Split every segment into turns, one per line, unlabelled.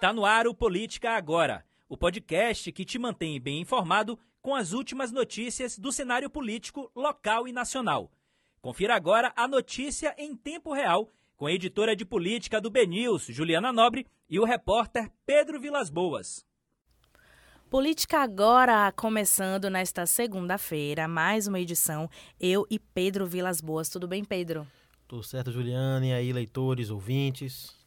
Está no ar o Política Agora, o podcast que te mantém bem informado com as últimas notícias do cenário político local e nacional. Confira agora a notícia em tempo real com a editora de política do BNews, Juliana Nobre, e o repórter Pedro Vilas Boas.
Política Agora, começando nesta segunda-feira, mais uma edição, eu e Pedro Vilas Boas. Tudo bem, Pedro?
Tudo certo, Juliana, e aí, leitores, ouvintes?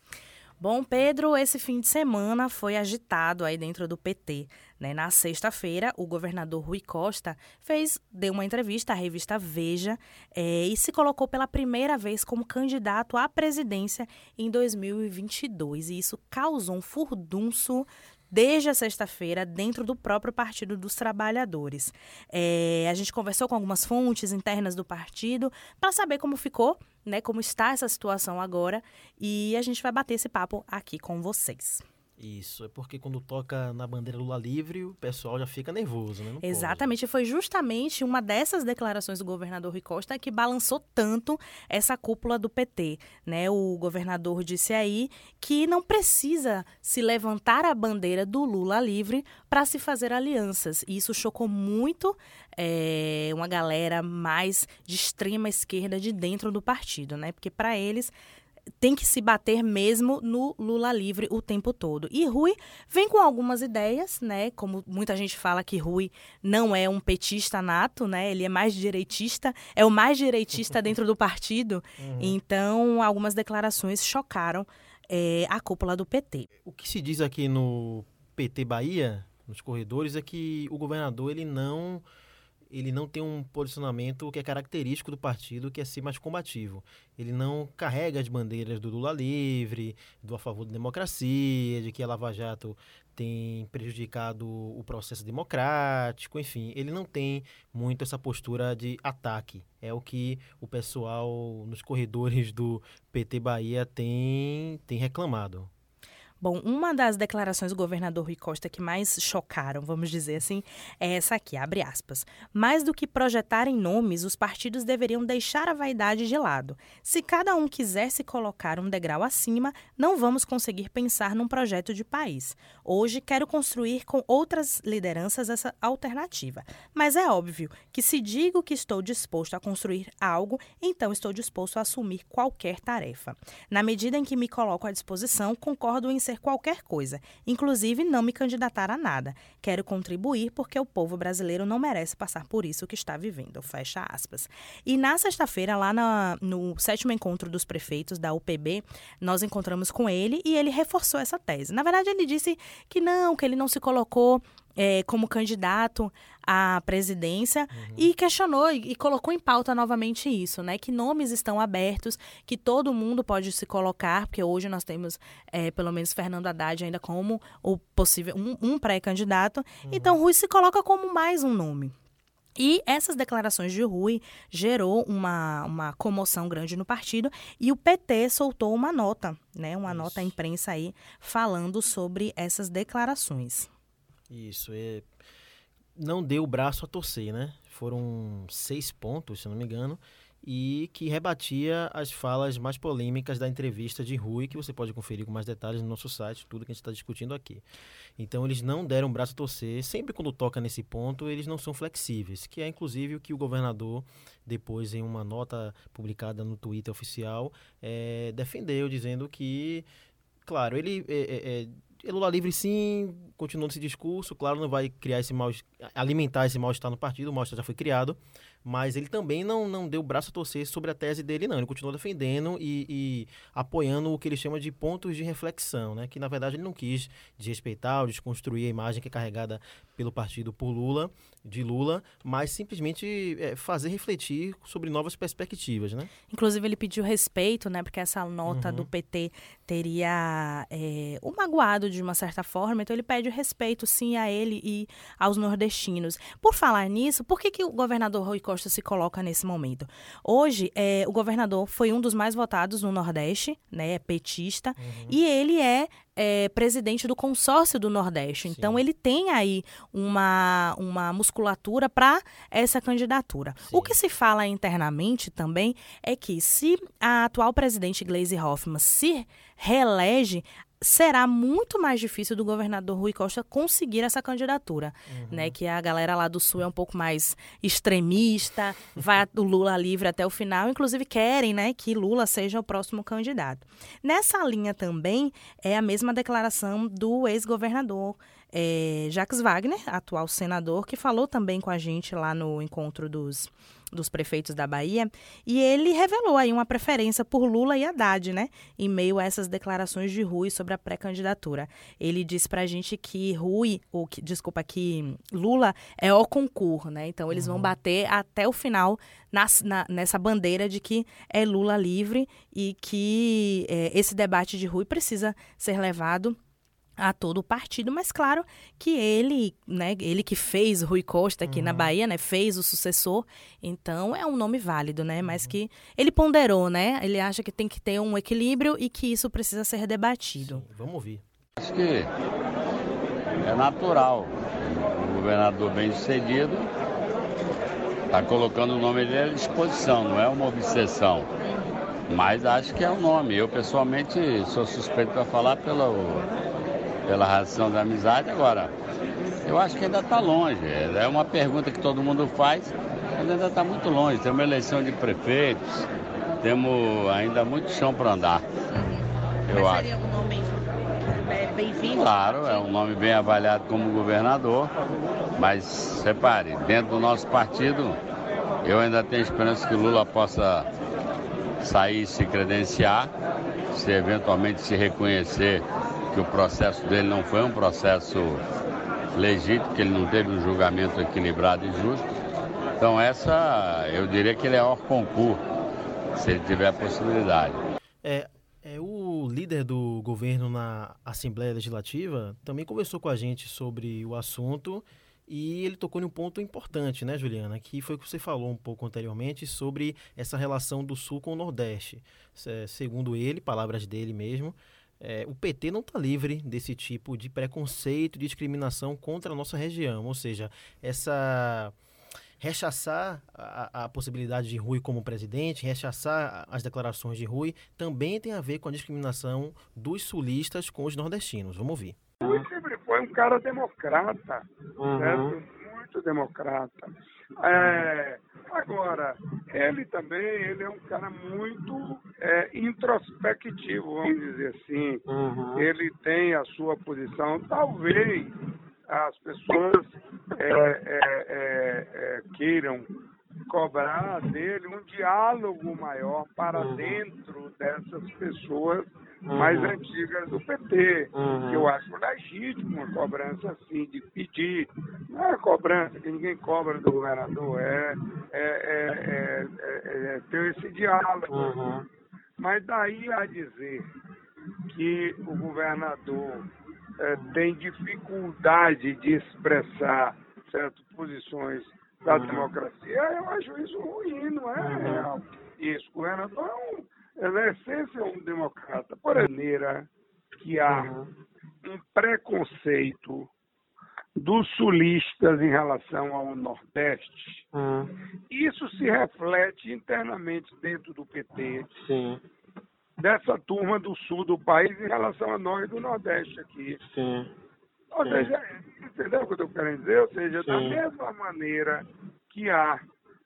Bom, Pedro, esse fim de semana foi agitado aí dentro do PT. Né? Na sexta-feira, o governador Rui Costa fez, deu uma entrevista à revista Veja é, e se colocou pela primeira vez como candidato à presidência em 2022. E isso causou um furdunço desde a sexta-feira dentro do próprio Partido dos Trabalhadores. É, a gente conversou com algumas fontes internas do partido para saber como ficou, né, como está essa situação agora, e a gente vai bater esse papo aqui com vocês.
Isso, é porque quando toca na bandeira Lula livre, o pessoal já fica nervoso, né? Não
Exatamente, pode. foi justamente uma dessas declarações do governador Rui Costa que balançou tanto essa cúpula do PT, né? O governador disse aí que não precisa se levantar a bandeira do Lula livre para se fazer alianças. E isso chocou muito é, uma galera mais de extrema esquerda de dentro do partido, né? Porque para eles tem que se bater mesmo no Lula livre o tempo todo. E Rui vem com algumas ideias, né? Como muita gente fala que Rui não é um petista nato, né? Ele é mais direitista, é o mais direitista dentro do partido. Uhum. Então, algumas declarações chocaram é, a cúpula do PT.
O que se diz aqui no PT Bahia, nos corredores, é que o governador ele não ele não tem um posicionamento que é característico do partido, que é ser mais combativo. Ele não carrega as bandeiras do Lula livre, do a favor da democracia, de que a Lava Jato tem prejudicado o processo democrático, enfim, ele não tem muito essa postura de ataque. É o que o pessoal nos corredores do PT Bahia tem, tem reclamado.
Bom, uma das declarações do governador Rui Costa que mais chocaram, vamos dizer assim, é essa aqui, abre aspas. Mais do que projetarem nomes, os partidos deveriam deixar a vaidade de lado. Se cada um quiser se colocar um degrau acima, não vamos conseguir pensar num projeto de país. Hoje quero construir com outras lideranças essa alternativa. Mas é óbvio que se digo que estou disposto a construir algo, então estou disposto a assumir qualquer tarefa. Na medida em que me coloco à disposição, concordo em ser ser qualquer coisa, inclusive não me candidatar a nada. Quero contribuir porque o povo brasileiro não merece passar por isso que está vivendo. Fecha aspas. E na sexta-feira, lá na, no sétimo encontro dos prefeitos da UPB, nós encontramos com ele e ele reforçou essa tese. Na verdade, ele disse que não, que ele não se colocou é, como candidato à presidência uhum. e questionou e, e, colocou em pauta novamente isso, né? Que nomes estão abertos, que todo mundo pode se colocar, porque hoje nós temos é, pelo menos Fernando Haddad ainda como o possível um, um pré-candidato. Uhum. Então Rui se coloca como mais um nome. E essas declarações de Rui gerou uma, uma comoção grande no partido e o PT soltou uma nota, né, uma Isso. nota à imprensa aí falando sobre essas declarações.
Isso, é... não deu o braço a torcer, né? Foram seis pontos, se não me engano, e que rebatia as falas mais polêmicas da entrevista de Rui, que você pode conferir com mais detalhes no nosso site, tudo que a gente está discutindo aqui. Então, eles não deram braço a torcer. Sempre quando toca nesse ponto, eles não são flexíveis, que é inclusive o que o governador, depois em uma nota publicada no Twitter oficial, é, defendeu, dizendo que, claro, ele é, é, é Lula livre sim, continuando esse discurso, claro, não vai criar esse mal, alimentar esse mal-estar no partido, o mal-estar já foi criado, mas ele também não, não deu braço a torcer sobre a tese dele, não. Ele continuou defendendo e, e, apoiando o que ele chama de pontos de reflexão, né? Que na verdade ele não quis desrespeitar ou desconstruir a imagem que é carregada pelo partido por Lula, de Lula, mas simplesmente é, fazer refletir sobre novas perspectivas, né?
Inclusive ele pediu respeito, né? Porque essa nota uhum. do PT teria é, o magoado de uma certa forma, então ele pede respeito sim a ele e aos nordestinos. Por falar nisso, por que, que o governador Rui Costa se coloca nesse momento? Hoje, é, o governador foi um dos mais votados no Nordeste, né? Petista, uhum. e ele é é, presidente do consórcio do Nordeste. Sim. Então, ele tem aí uma, uma musculatura para essa candidatura. Sim. O que se fala internamente também é que se a atual presidente Gleisi Hoffmann se reelege, será muito mais difícil do governador Rui Costa conseguir essa candidatura, uhum. né? Que a galera lá do Sul é um pouco mais extremista, vai do Lula livre até o final, inclusive querem, né, que Lula seja o próximo candidato. Nessa linha também é a mesma declaração do ex-governador é, Jacques Wagner, atual senador, que falou também com a gente lá no encontro dos dos prefeitos da Bahia, e ele revelou aí uma preferência por Lula e Haddad, né? Em meio a essas declarações de Rui sobre a pré-candidatura. Ele disse pra gente que Rui, ou que, desculpa, que Lula é o concurso, né? Então eles uhum. vão bater até o final nas, na, nessa bandeira de que é Lula livre e que é, esse debate de Rui precisa ser levado a todo o partido, mas claro que ele, né, ele que fez Rui Costa aqui uhum. na Bahia, né, fez o sucessor, então é um nome válido, né, mas uhum. que ele ponderou, né, ele acha que tem que ter um equilíbrio e que isso precisa ser debatido.
Sim, vamos ouvir.
Acho que é natural, o governador bem sucedido está colocando o nome dele à disposição, não é uma obsessão, mas acho que é o um nome. Eu pessoalmente sou suspeito para falar pelo pela razão da amizade. Agora, eu acho que ainda está longe. É uma pergunta que todo mundo faz, mas ainda está muito longe. Tem uma eleição de prefeitos, temos ainda muito chão para andar.
Uhum. Eu mas seria acho. um nome bem-vindo?
Claro, é um nome bem avaliado como governador, mas repare, dentro do nosso partido, eu ainda tenho esperança que Lula possa sair e se credenciar, se eventualmente se reconhecer que o processo dele não foi um processo legítimo, que ele não teve um julgamento equilibrado e justo. Então essa, eu diria que ele é hors concurso, se ele tiver a possibilidade.
É, é, o líder do governo na Assembleia Legislativa também conversou com a gente sobre o assunto e ele tocou em um ponto importante, né, Juliana? Que foi o que você falou um pouco anteriormente sobre essa relação do Sul com o Nordeste. Segundo ele, palavras dele mesmo, é, o PT não está livre desse tipo de preconceito, de discriminação contra a nossa região. Ou seja, essa rechaçar a, a, possibilidade de Rui como presidente, rechaçar as declarações de Rui, também tem a ver com a discriminação dos sulistas com os nordestinos. Vamos ouvir.
Rui sempre foi um cara democrata, uhum. certo? Muito democrata. É, agora, ele também ele é um cara muito é, introspectivo, vamos dizer assim. Uhum. Ele tem a sua posição. Talvez as pessoas é, é, é, é queiram cobrar dele um diálogo maior para uhum. dentro dessas pessoas uhum. mais antigas do PT, uhum. que eu acho legítimo uma cobrança assim, de pedir. Não é cobrança que ninguém cobra do governador, é, é, é, é, é ter esse diálogo. Uhum. Mas daí a dizer que o governador tem dificuldade de expressar certas posições da uhum. democracia, eu acho isso ruim, não é uhum. isso. O governador é um, ela é essência um democrata. Por maneira que há um preconceito dos sulistas em relação ao Nordeste, uhum. isso se reflete internamente dentro do PT, Sim. dessa turma do sul do país em relação a nós do Nordeste aqui. Sim. Ou seja, entendeu o que eu estou querendo dizer? Ou seja, da mesma maneira que há,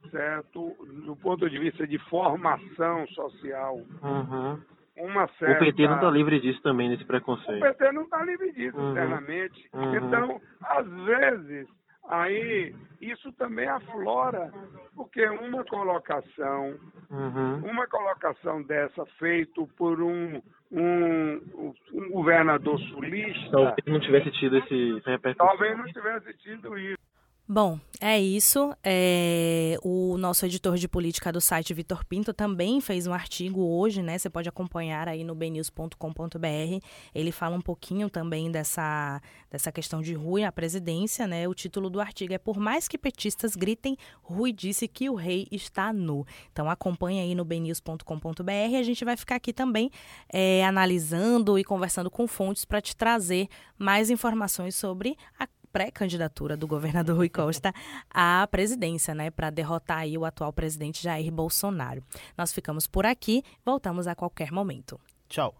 certo, do ponto de vista de formação social, uhum. uma certa...
O PT não está livre disso também, nesse preconceito.
O PT não está livre disso, uhum. internamente. Uhum. Então, às vezes, aí isso também aflora, porque uma colocação, uhum. uma colocação dessa feito por um, um, um governador sulista.
Talvez não tivesse tido esse
repercussão. Talvez não tivesse tido isso.
Bom, é isso. É, o nosso editor de política do site, Vitor Pinto, também fez um artigo hoje, né? Você pode acompanhar aí no bnews.com.br. Ele fala um pouquinho também dessa, dessa questão de Rui à presidência, né? O título do artigo é Por mais que petistas gritem, Rui disse que o rei está nu. Então acompanhe aí no bnews.com.br. A gente vai ficar aqui também é, analisando e conversando com fontes para te trazer mais informações sobre a pré-candidatura do governador Rui Costa à presidência, né, para derrotar aí o atual presidente Jair Bolsonaro. Nós ficamos por aqui, voltamos a qualquer momento.
Tchau.